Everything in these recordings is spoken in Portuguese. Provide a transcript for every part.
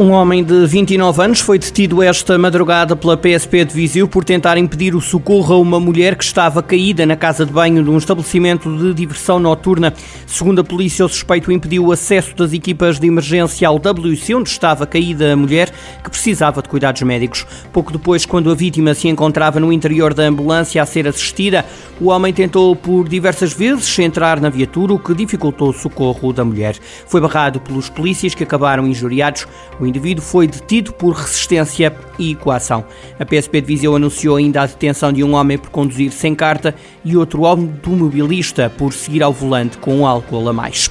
Um homem de 29 anos foi detido esta madrugada pela PSP de Viseu por tentar impedir o socorro a uma mulher que estava caída na casa de banho de um estabelecimento de diversão noturna. Segundo a polícia, o suspeito impediu o acesso das equipas de emergência ao WC, onde estava caída a mulher, que precisava de cuidados médicos. Pouco depois, quando a vítima se encontrava no interior da ambulância a ser assistida, o homem tentou por diversas vezes entrar na viatura, o que dificultou o socorro da mulher. Foi barrado pelos polícias que acabaram injuriados. O indivíduo foi detido por resistência e coação. A PSP de Viseu anunciou ainda a detenção de um homem por conduzir sem carta e outro automobilista por seguir ao volante com álcool a mais.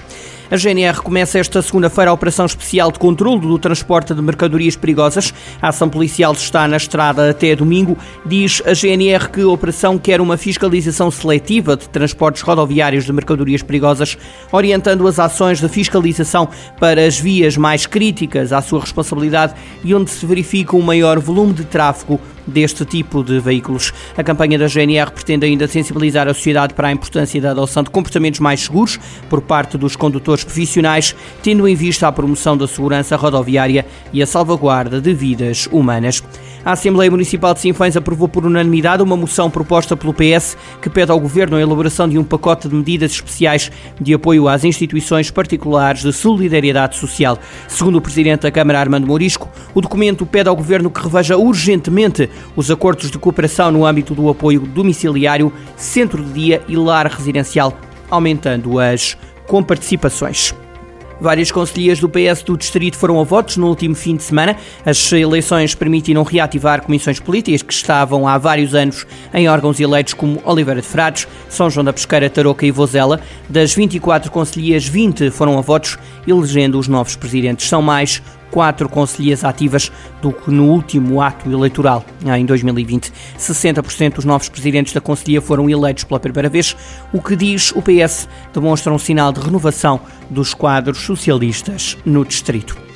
A GNR começa esta segunda-feira a operação especial de controle do transporte de mercadorias perigosas. A ação policial está na estrada até domingo. Diz a GNR que a operação quer uma fiscalização seletiva de transportes rodoviários de mercadorias perigosas, orientando as ações de fiscalização para as vias mais críticas à sua responsabilidade e onde se verifica um maior volume de tráfego deste tipo de veículos. A campanha da GNR pretende ainda sensibilizar a sociedade para a importância da adoção de comportamentos mais seguros por parte dos condutores profissionais, tendo em vista a promoção da segurança rodoviária e a salvaguarda de vidas humanas. A Assembleia Municipal de Sinfãs aprovou por unanimidade uma moção proposta pelo PS que pede ao Governo a elaboração de um pacote de medidas especiais de apoio às instituições particulares de solidariedade social. Segundo o Presidente da Câmara, Armando Morisco, o documento pede ao Governo que reveja urgentemente os acordos de cooperação no âmbito do apoio domiciliário, centro de dia e lar residencial, aumentando as comparticipações. Várias conselheiras do PS do Distrito foram a votos no último fim de semana. As eleições permitiram reativar comissões políticas que estavam há vários anos em órgãos eleitos como Oliveira de Frades, São João da Pesqueira, Tarouca e Vozela. Das 24 conselheiras, 20 foram a votos, elegendo os novos presidentes. São mais quatro conselheiras ativas do que no último ato eleitoral, em 2020. 60% dos novos presidentes da Conselhia foram eleitos pela primeira vez, o que diz o PS demonstra um sinal de renovação dos quadros socialistas no distrito.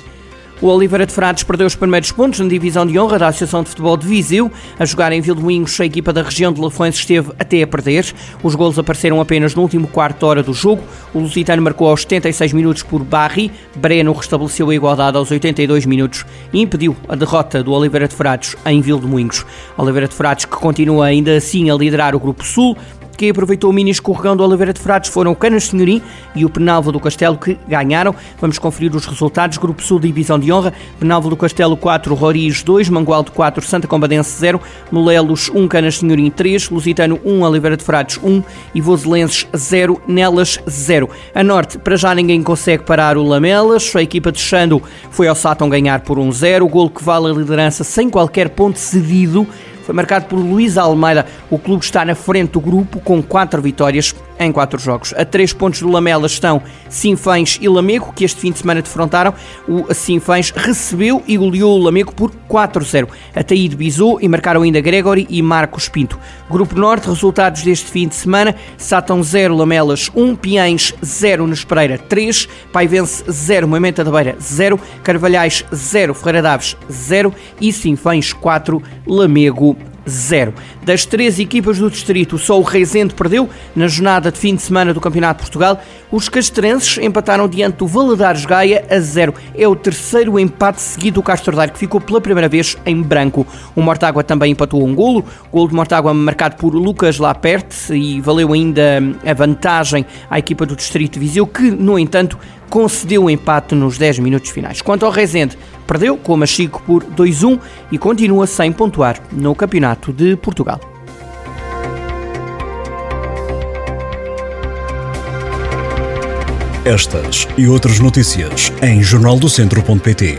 O Oliveira de Frades perdeu os primeiros pontos na divisão de honra da Associação de Futebol de Viseu. A jogar em Vilmoinhos, a equipa da região de Lafões esteve até a perder. Os golos apareceram apenas no último quarto hora do jogo. O Lusitano marcou aos 76 minutos por Barri. Breno restabeleceu a igualdade aos 82 minutos e impediu a derrota do Oliveira de Frades em Vilmoinhos. Oliveira de Frades que continua ainda assim a liderar o Grupo Sul, que aproveitou o mini escorregão do Oliveira de Frades foram o Canas Senhorim e o Penalva do Castelo que ganharam. Vamos conferir os resultados. Grupo Sul, Divisão de Honra. Penalva do Castelo 4, Roriz 2, Mangualde 4, Santa Combadense 0, Molelos 1, Canas Senhorim 3, Lusitano 1, Oliveira de Frades 1 e Voselenses 0, Nelas 0. A Norte, para já ninguém consegue parar o Lamelas. A equipa de Xando foi ao Sátão ganhar por 1-0. O golo que vale a liderança sem qualquer ponto cedido foi marcado por Luís Almeida. O clube está na frente do grupo com quatro vitórias em quatro jogos. A três pontos do Lamela estão Sinfãs e Lamego, que este fim de semana defrontaram. O Sinfãs recebeu e goleou o Lamego por 4-0. Ataíde Bizou e marcaram ainda Gregory e Marcos Pinto. Grupo Norte, resultados deste fim de semana: Satão 0, Lamelas 1, Piães 0, Nespereira 3, Paivense 0, Moimenta da Beira 0, Carvalhais 0, Ferreira Daves 0 e Sinfãs 4, Lamego 0. Das três equipas do distrito, só o Reisende perdeu na jornada de fim de semana do Campeonato de Portugal. Os castrenses empataram diante do Valadares Gaia a 0. É o terceiro empate seguido do Castro que ficou pela primeira vez em branco. O Mortágua também empatou um golo. Golo de Mortágua marcado por Lucas Laperte e valeu ainda a vantagem à equipa do distrito de Viseu, que, no entanto, concedeu o empate nos 10 minutos finais. Quanto ao Rezende, perdeu com o Machico por 2-1 e continua sem pontuar no Campeonato de Portugal. Estas e outras notícias em jornaldocentro.pt.